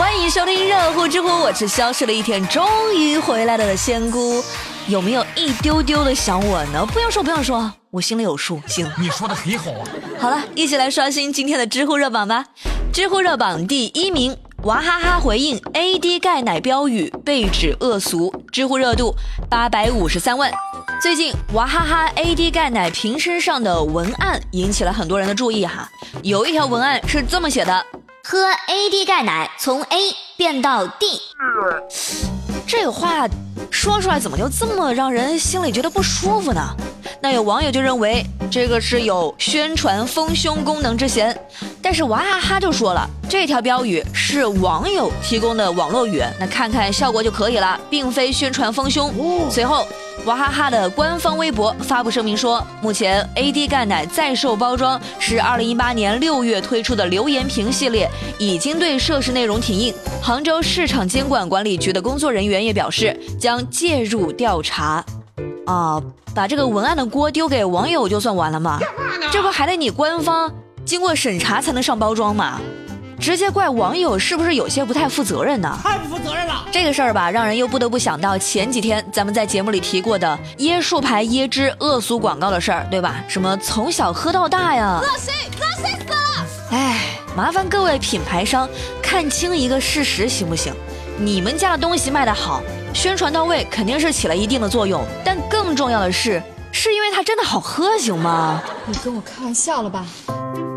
欢迎收听热乎知乎，我是消失了一天终于回来了的仙姑，有没有一丢丢的想我呢？不用说，不用说，我心里有数。行，你说的很好啊。好了，一起来刷新今天的知乎热榜吧。知乎热榜第一名，娃哈哈回应 AD 钙奶标语被指恶俗，知乎热度八百五十三万。最近娃哈哈 AD 钙奶瓶身上的文案引起了很多人的注意哈，有一条文案是这么写的。喝 AD 钙奶从 A 变到 D，这话说出来怎么就这么让人心里觉得不舒服呢？那有网友就认为这个是有宣传丰胸功能之嫌，但是娃哈哈就说了，这条标语是网友提供的网络语，那看看效果就可以了，并非宣传丰胸。随后。娃哈哈的官方微博发布声明说，目前 AD 钙奶在售包装是2018年6月推出的留言瓶系列，已经对涉事内容停印。杭州市场监管管理局的工作人员也表示将介入调查。啊，把这个文案的锅丢给网友就算完了吗？这不还得你官方经过审查才能上包装嘛？直接怪网友是不是有些不太负责任呢？太不负责任了！这个事儿吧，让人又不得不想到前几天咱们在节目里提过的椰树牌椰汁恶俗广告的事儿，对吧？什么从小喝到大呀？恶心，恶心死了！哎，麻烦各位品牌商看清一个事实行不行？你们家的东西卖得好，宣传到位肯定是起了一定的作用，但更重要的是，是因为它真的好喝，行吗？你跟我开玩笑了吧？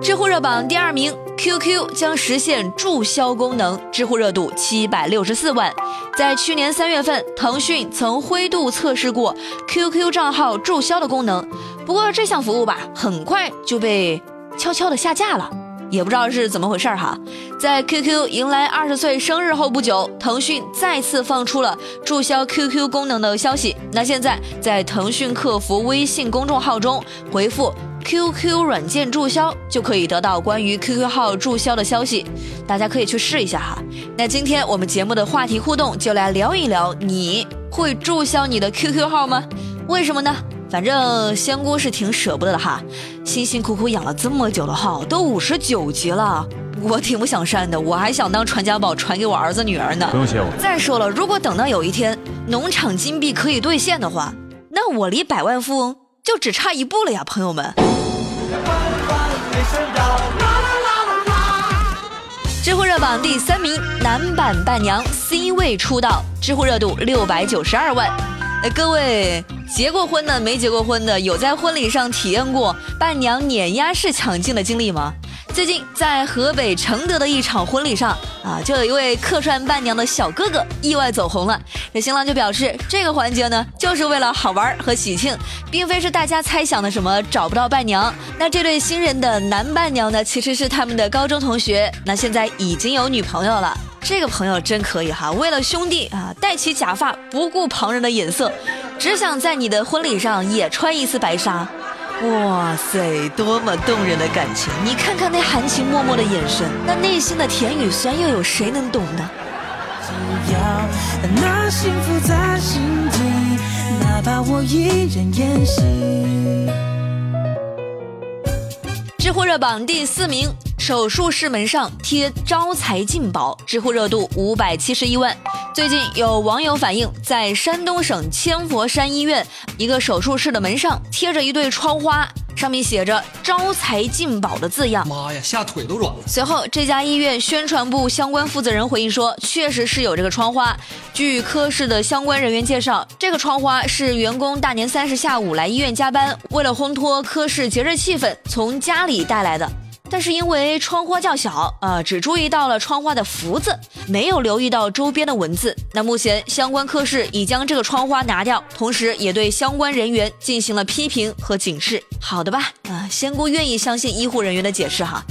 知乎热榜第二名，QQ 将实现注销功能，知乎热度七百六十四万。在去年三月份，腾讯曾灰度测试过 QQ 账号注销的功能，不过这项服务吧，很快就被悄悄的下架了，也不知道是怎么回事哈。在 QQ 迎来二十岁生日后不久，腾讯再次放出了注销 QQ 功能的消息。那现在在腾讯客服微信公众号中回复。QQ 软件注销就可以得到关于 QQ 号注销的消息，大家可以去试一下哈。那今天我们节目的话题互动就来聊一聊，你会注销你的 QQ 号吗？为什么呢？反正仙姑是挺舍不得的哈，辛辛苦苦养了这么久的号，都五十九级了，我挺不想删的，我还想当传家宝传给我儿子女儿呢。不用谢我。再说了，如果等到有一天农场金币可以兑现的话，那我离百万富翁就只差一步了呀，朋友们。知乎热榜第三名，男版伴娘 C 位出道，知乎热度六百九十二万。哎，各位结过婚的、没结过婚的，有在婚礼上体验过伴娘碾压式抢镜的经历吗？最近在河北承德的一场婚礼上啊，就有一位客串伴娘的小哥哥意外走红了。这新郎就表示，这个环节呢，就是为了好玩和喜庆，并非是大家猜想的什么找不到伴娘。那这对新人的男伴娘呢，其实是他们的高中同学，那现在已经有女朋友了。这个朋友真可以哈，为了兄弟啊，戴起假发，不顾旁人的眼色，只想在你的婚礼上也穿一次白纱。哇塞，多么动人的感情！你看看那含情脉脉的眼神，那内心的甜与酸，又有谁能懂呢？只要那幸福在心底，哪怕我一人演戏。知乎热榜第四名，手术室门上贴招财进宝，知乎热度五百七十一万。最近有网友反映，在山东省千佛山医院一个手术室的门上贴着一对窗花，上面写着“招财进宝”的字样。妈呀，吓腿都软了。随后，这家医院宣传部相关负责人回应说，确实是有这个窗花。据科室的相关人员介绍，这个窗花是员工大年三十下午来医院加班，为了烘托科室节日气氛，从家里带来的。但是因为窗花较小，呃，只注意到了窗花的福字，没有留意到周边的文字。那目前相关科室已将这个窗花拿掉，同时也对相关人员进行了批评和警示。好的吧，啊，仙姑愿意相信医护人员的解释哈，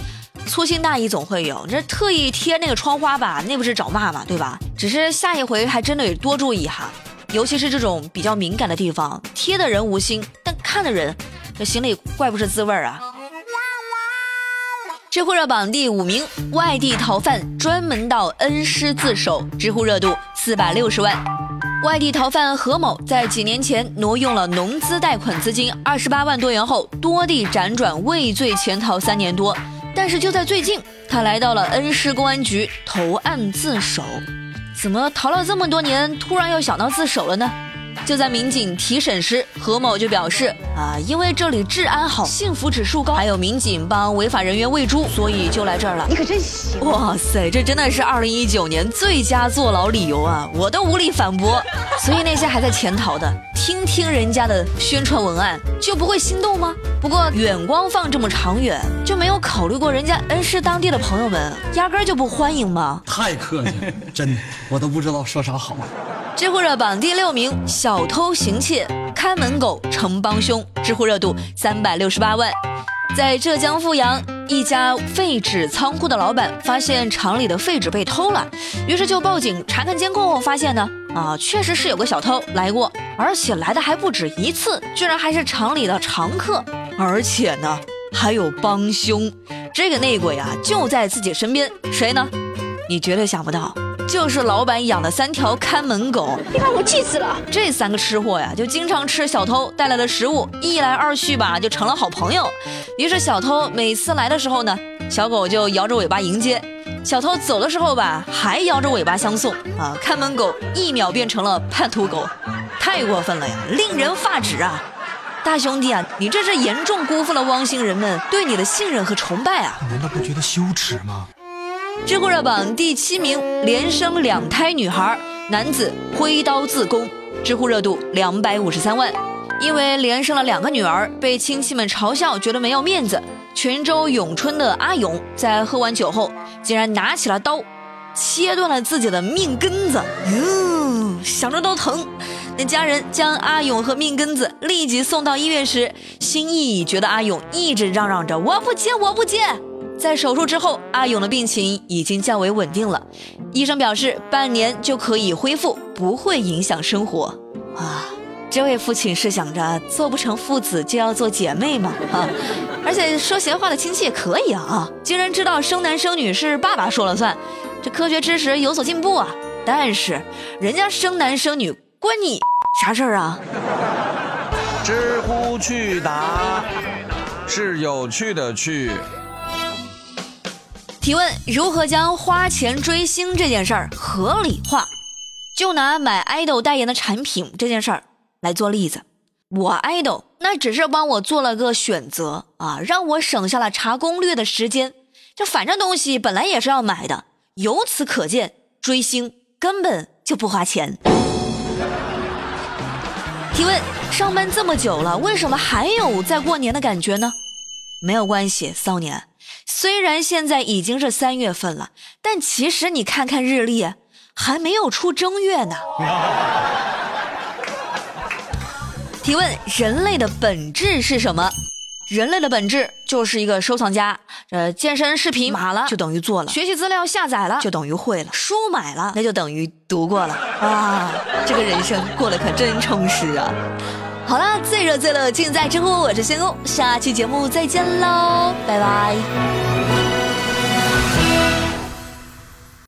粗心大意总会有，这特意贴那个窗花吧，那不是找骂吗？对吧？只是下一回还真得多注意哈，尤其是这种比较敏感的地方，贴的人无心，但看的人这心里怪不是滋味儿啊。知乎热榜第五名，外地逃犯专门到恩施自首，知乎热度四百六十万。外地逃犯何某在几年前挪用了农资贷款资金二十八万多元后，多地辗转畏罪潜逃三年多。但是就在最近，他来到了恩施公安局投案自首。怎么逃了这么多年，突然又想到自首了呢？就在民警提审时，何某就表示啊，因为这里治安好，幸福指数高，还有民警帮违法人员喂猪，所以就来这儿了。你可真行！哇塞，这真的是二零一九年最佳坐牢理由啊！我都无力反驳。所以那些还在潜逃的，听听人家的宣传文案，就不会心动吗？不过远光放这么长远，就没有考虑过人家恩施当地的朋友们压根儿就不欢迎吗？太客气了，真的，我都不知道说啥好。知乎热榜第六名：小偷行窃，看门狗成帮凶。知乎热度三百六十八万。在浙江富阳，一家废纸仓库的老板发现厂里的废纸被偷了，于是就报警查看监控后发现呢，啊，确实是有个小偷来过，而且来的还不止一次，居然还是厂里的常客，而且呢还有帮凶。这个内鬼啊就在自己身边，谁呢？你绝对想不到。就是老板养的三条看门狗，你把我气死了！这三个吃货呀，就经常吃小偷带来的食物，一来二去吧，就成了好朋友。于是小偷每次来的时候呢，小狗就摇着尾巴迎接；小偷走的时候吧，还摇着尾巴相送。啊，看门狗一秒变成了叛徒狗，太过分了呀，令人发指啊！大兄弟啊，你这是严重辜负了汪星人们对你的信任和崇拜啊！难道不觉得羞耻吗？知乎热榜第七名，连生两胎女孩，男子挥刀自宫，知乎热度两百五十三万。因为连生了两个女儿，被亲戚们嘲笑，觉得没有面子。泉州永春的阿勇在喝完酒后，竟然拿起了刀，切断了自己的命根子。哟，想着都疼。那家人将阿勇和命根子立即送到医院时，心意已决的阿勇一直嚷嚷着：“我不接，我不接。”在手术之后，阿勇的病情已经较为稳定了。医生表示，半年就可以恢复，不会影响生活。啊，这位父亲是想着做不成父子就要做姐妹吗？啊，而且说闲话的亲戚也可以啊啊，竟然知道生男生女是爸爸说了算，这科学知识有所进步啊。但是人家生男生女关你啥事儿啊？知乎趣答是有趣的趣。提问：如何将花钱追星这件事儿合理化？就拿买爱豆代言的产品这件事儿来做例子。我爱豆那只是帮我做了个选择啊，让我省下了查攻略的时间。就反正东西本来也是要买的，由此可见，追星根本就不花钱。提问：上班这么久了，为什么还有在过年的感觉呢？没有关系，骚年。虽然现在已经是三月份了，但其实你看看日历，还没有出正月呢。提问：人类的本质是什么？人类的本质就是一个收藏家。呃，健身视频码了就等于做了，学习资料下载了就等于会了，书买了那就等于读过了啊！这个人生过得可真充实啊！好了，最热最乐尽在知乎，我是仙欧，下期节目再见喽，拜拜。